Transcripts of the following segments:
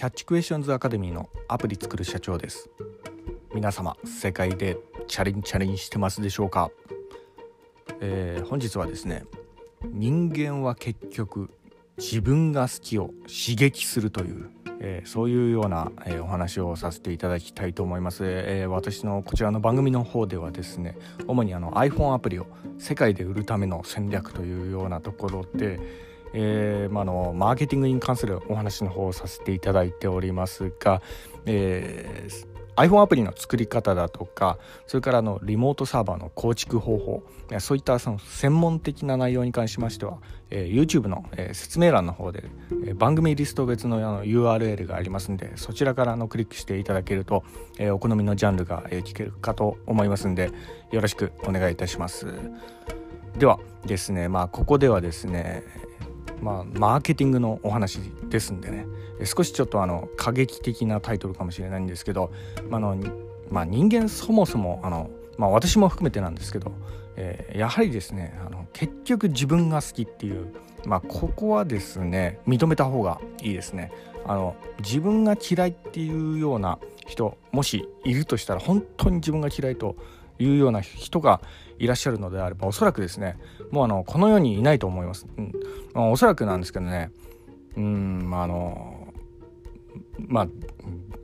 キャッチクエスチョンズアカデミーのアプリ作る社長です。皆様世界でチャレンチャレンしてますでしょうか、えー、本日はですね人間は結局自分が好きを刺激するという、えー、そういうような、えー、お話をさせていただきたいと思います、え、私のこちらの番組の方ではですね主にあの iPhone アプリを世界で売るための戦略というようなところでえーまあのマーケティングに関するお話の方をさせていただいておりますが、えー、iPhone アプリの作り方だとかそれからのリモートサーバーの構築方法そういったその専門的な内容に関しましては、えー、YouTube の、えー、説明欄の方で、えー、番組リスト別のあの URL がありますんでそちらからのクリックしていただけると、えー、お好みのジャンルが、えー、聞けるかと思いますんでよろしくお願いいたします。ではですねまあここではですねまあ、マーケティングのお話ですんでね少しちょっとあの過激的なタイトルかもしれないんですけど、まあのまあ、人間そもそもあの、まあ、私も含めてなんですけど、えー、やはりですねあの結局自分が好きっていう、まあ、ここはですね認めた方がいいですね。あの自分が嫌いっていうような人もしいるとしたら本当に自分が嫌いというような人がいらっしゃるのであればおそらくですねもうあのこの世にいないと思います、うん。まあ、おそらくなんですけどね。うんあのまあ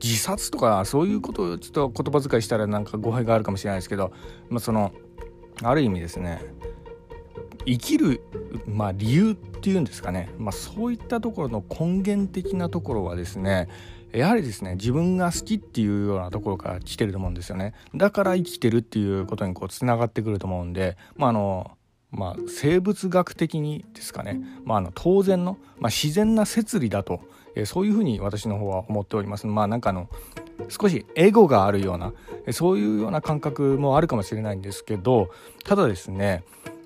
自殺とかそういうことをちょっと言葉遣いしたらなんか語弊があるかもしれないですけど、まあ、そのある意味ですね生きる、まあ、理由っていうんですかね、まあ、そういったところの根源的なところはですねやはりですね自分が好きっていうようなところから来てると思うんですよねだから生きてるっていうことにこうつながってくると思うんでまああのまあ、生物学的にですかね、まあ、あの当然の、まあ、自然な摂理だと、えー、そういうふうに私の方は思っております。まあなんかあの少しエゴがあるようなそういうような感覚もあるかもしれないんですけどただですね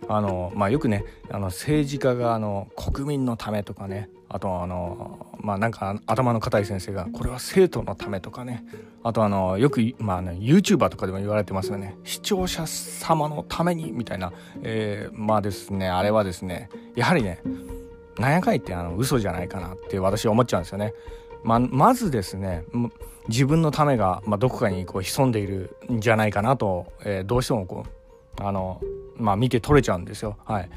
あの、まあ、よくねあの政治家があの国民のためとかねあとあのまあなんか頭の固い先生がこれは生徒のためとかねあとあのよく、まあね、YouTuber とかでも言われてますよね視聴者様のためにみたいな、えー、まあですねあれはですねやはりねなんやかいってあの嘘じゃないかなって私は思っちゃうんですよね。ままずですね自分のためが、まあ、どこかにこう潜んでいるんじゃないかなと、えー、どうしてもこうあの、まあ、見て取れちゃうんですよ。はい、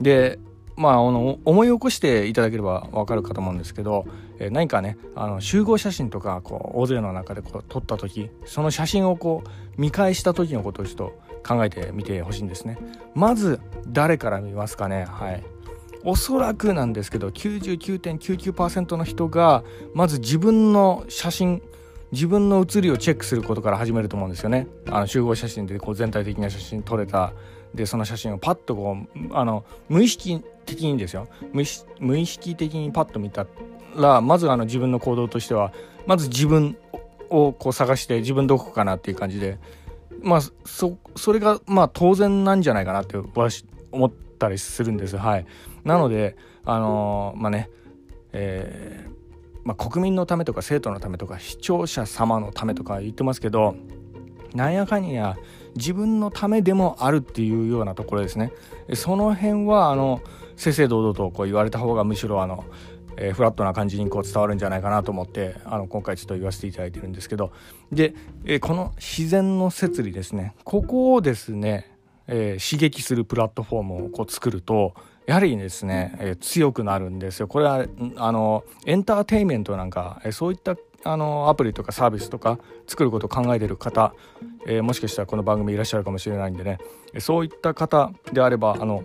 でまあ、あの思い起こしていただければ分かるかと思うんですけど、えー、何かねあの集合写真とかこう大勢の中でこう撮った時その写真をこう見返した時のことをちょっと考えてみてほしいんですね。まず誰から見ますかね？はいおそらくなんですけど99.99%の人がまず自分の写真自分の写りをチェックすることから始めると思うんですよね。あの集合写真でこう全体的な写真撮れたでその写真をパッとこうあの無意識的にですよ無意識的にパッと見たらまずあの自分の行動としてはまず自分をこう探して自分どこかなっていう感じでまあそそれがまあ当然なんじゃないかなって私思ったりするんですはい。なのであのー、まあねえーまあ、国民のためとか生徒のためとか視聴者様のためとか言ってますけどなんやかんや自分のためでもあるっていうようなところですね。その辺はあの正々堂々とこう言われた方がむしろあの、えー、フラットな感じにこう伝わるんじゃないかなと思ってあの今回ちょっと言わせていただいてるんですけど。で、えー、この自然の摂理ですね。ここをですね、えー、刺激するプラットフォームをこう作るとやはりですね、えー、強くなるんですよ。これはあのエンターテインメントなんか、えー、そういったあのアプリとかサービスとか作ることを考えてる方、えー、もしかしたらこの番組いらっしゃるかもしれないんでねそういった方であればあの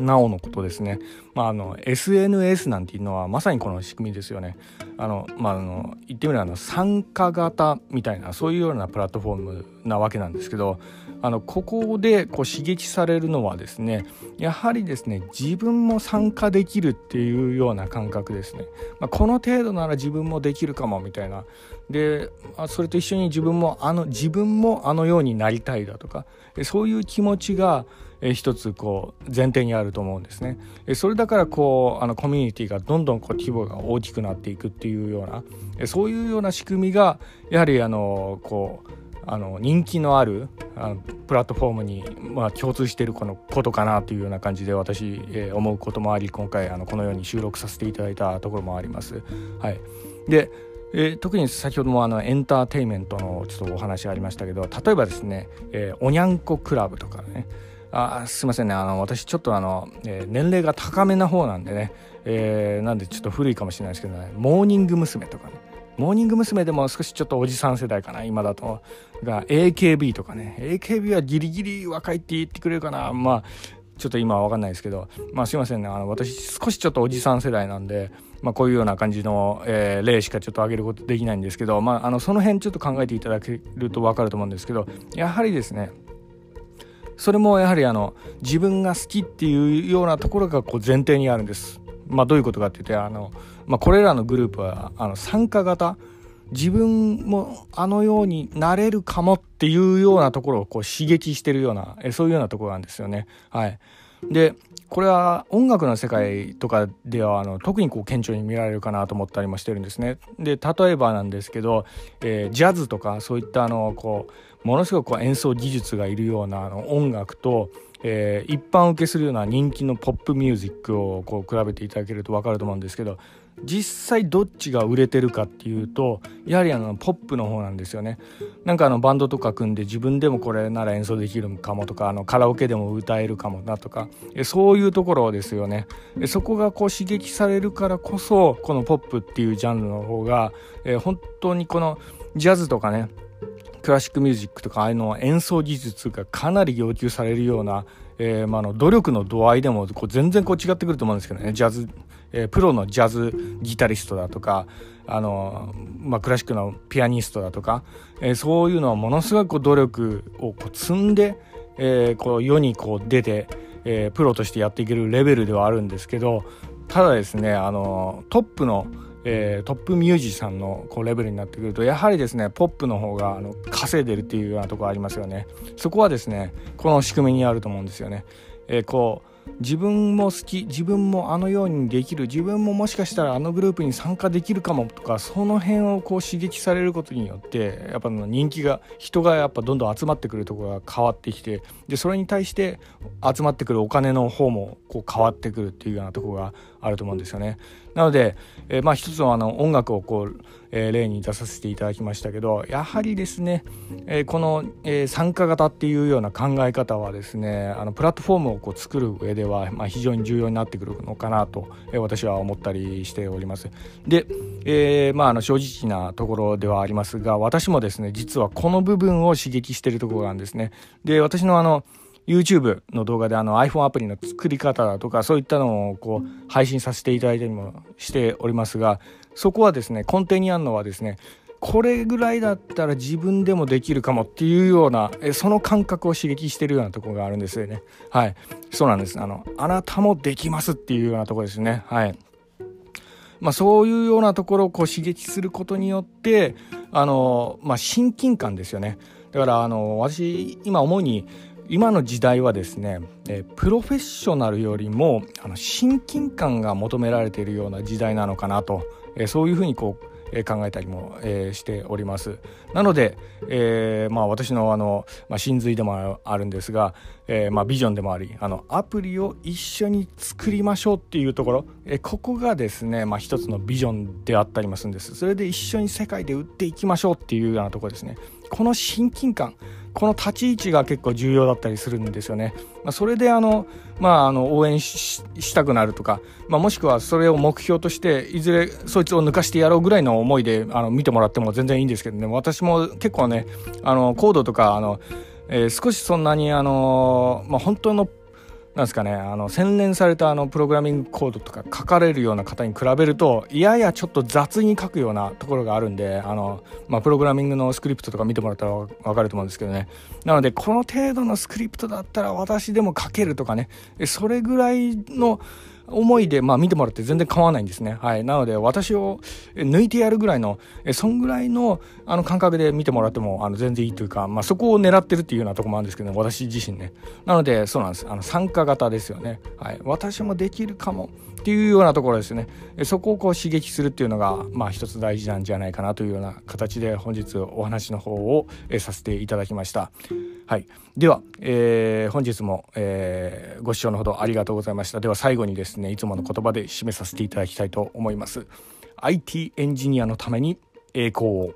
なおのことですね、まあ、あの SNS なんていうのはまさにこの仕組みですよね。あのまあ、あの言ってみればあの参加型みたいなそういうようなプラットフォームなわけなんですけどあのここでこう刺激されるのはですねやはりですね自分も参加できるっていうような感覚ですね、まあ、この程度なら自分もできるかもみたいなでそれと一緒に自分もあの自分もあのようになりたいだとかそういう気持ちが一つこう前提にあると思うんですね。それだからこうあのコミュニティがどんどんこう規模が大きくなっていくっていうようなそういうような仕組みがやはりあのこうあの人気のあるあのプラットフォームに、まあ、共通しているこのことかなというような感じで私、えー、思うこともあり今回あのこのように収録させていただいたところもあります。はい、でえー、特に先ほどもあのエンターテインメントのちょっとお話ありましたけど例えばですね、えー、おにゃんこクラブとかね。あすいませんね。あの私ちょっとあの、えー、年齢が高めな方なんでね、えー、なんでちょっと古いかもしれないですけどね。モーニング娘。とかね。モーニング娘。でも少しちょっとおじさん世代かな今だと。が AKB とかね。AKB はギリギリ若いって言ってくれるかな。まあちょっと今は分かんないですけど。まあすいませんね。あの私少しちょっとおじさん世代なんでまあ、こういうような感じの、えー、例しかちょっと挙げることできないんですけど、まあ、あのその辺ちょっと考えていただけると分かると思うんですけどやはりですねそれもやはりあの自分が好きっていうようなところがこう前提にあるんです。まあ、どういうことかって言ってあの、まあ、これらのグループはあの参加型自分もあのようになれるかもっていうようなところをこう刺激してるようなえそういうようなところなんですよね。はい、でこれは音楽の世界とかではあの特にこう顕著に見られるかなと思ったりもしてるんですね。で例えばなんですけど、えー、ジャズとかそういったあのこうものすごくこう演奏技術がいるようなあの音楽と、えー、一般受けするような人気のポップミュージックをこう比べていただけると分かると思うんですけど実際どっちが売れてるかっていうとやはりあのポップの方なんですよね。なんかあのバンドとか組んで自分でもこれなら演奏できるかもとかあのカラオケでも歌えるかもなとかそういうところですよね。そこがこう刺激されるからこそこのポップっていうジャンルの方が、えー、本当にこのジャズとかねクラシックミュージックとかああいうのは演奏技術がかなり要求されるような、えーまあ、の努力の度合いでもこう全然こう違ってくると思うんですけどね。ジャズえー、プロのジャズギタリストだとかあの、まあ、クラシックのピアニストだとか、えー、そういうのはものすごく努力をこう積んで、えー、こう世にこう出て、えー、プロとしてやっていけるレベルではあるんですけどただですねあのトップのえー、トップミュージシャンのこうレベルになってくるとやはりですねポップの方があの稼いでるっていうようなところありますよねそこはですねこの仕組みにあると思うんですよね、えー、こう自分も好き自分もあのようにできる自分ももしかしたらあのグループに参加できるかもとかその辺をこう刺激されることによってやっぱ人気が人がやっぱどんどん集まってくるところが変わってきてでそれに対して集まってくるお金の方もこう変わってくるっていうようなところがあると思うんですよね。なので、えー、まあ一つのあの音楽をこう、えー、例に出させていただきましたけどやはりですね、えー、この、えー、参加型っていうような考え方はですねあのプラットフォームをこう作る上では、まあ、非常に重要になってくるのかなと、えー、私は思ったりしております。で、えーまあ、あの正直なところではありますが私もですね実はこの部分を刺激しているところなんですね。で私のあの YouTube の動画であの iPhone アプリの作り方だとかそういったのをこう配信させていただいたりもしておりますがそこはですね根底にあるのはですねこれぐらいだったら自分でもできるかもっていうようなその感覚を刺激してるようなところがあるんですよね。はい。そうなんです。あのあなたもできますっていうようなところですね。はい。まあ、そういうようなところをこう刺激することによってあの、まあ、親近感ですよね。だからあの私今思うに今の時代はですね、えプロフェッショナルよりもあの親近感が求められているような時代なのかなと、えそういうふうにこうえ考えたりも、えしております。なので、えー、まあ、私のあの、まあ、真髄でもあるんですが、えー、まあ、ビジョンでもありあのアプリを一緒に作りましょうっていうところ、えここがですね、まあ、一つのビジョンであったりまするんです。それで一緒に世界で売っていきましょうっていうようなところですね。この親近感この立ち位置が結構重要だったりするんですよね。まあ、それであの、まあ、あの応援したくなるとか、まあ、もしくはそれを目標としていずれそいつを抜かしてやろうぐらいの思いであの見てもらっても全然いいんですけどね私も結構ねあのコードとかあの、えー、少しそんなにあの、まあ、本当のなんですかねあの洗練されたあのプログラミングコードとか書かれるような方に比べるとややちょっと雑に書くようなところがあるんであの、まあ、プログラミングのスクリプトとか見てもらったら分かると思うんですけどね。なのでこの程度のスクリプトだったら私でも書けるとかね。それぐらいの思いで、まあ、見てもらって全然構わないんですね。はい。なので、私を抜いてやるぐらいの、えそんぐらいの、あの、感覚で見てもらっても、あの、全然いいというか、まあ、そこを狙ってるっていうようなとこもあるんですけど、ね、私自身ね。なので、そうなんです。あの、参加型ですよね。はい。私もできるかも。っていうようなところですねそこをこう刺激するっていうのがまあ一つ大事なんじゃないかなというような形で本日お話の方をさせていただきましたはい。では、えー、本日も、えー、ご視聴のほどありがとうございました。では最後にですねいつもの言葉で締めさせていただきたいと思います。IT エンジニアのために栄光を。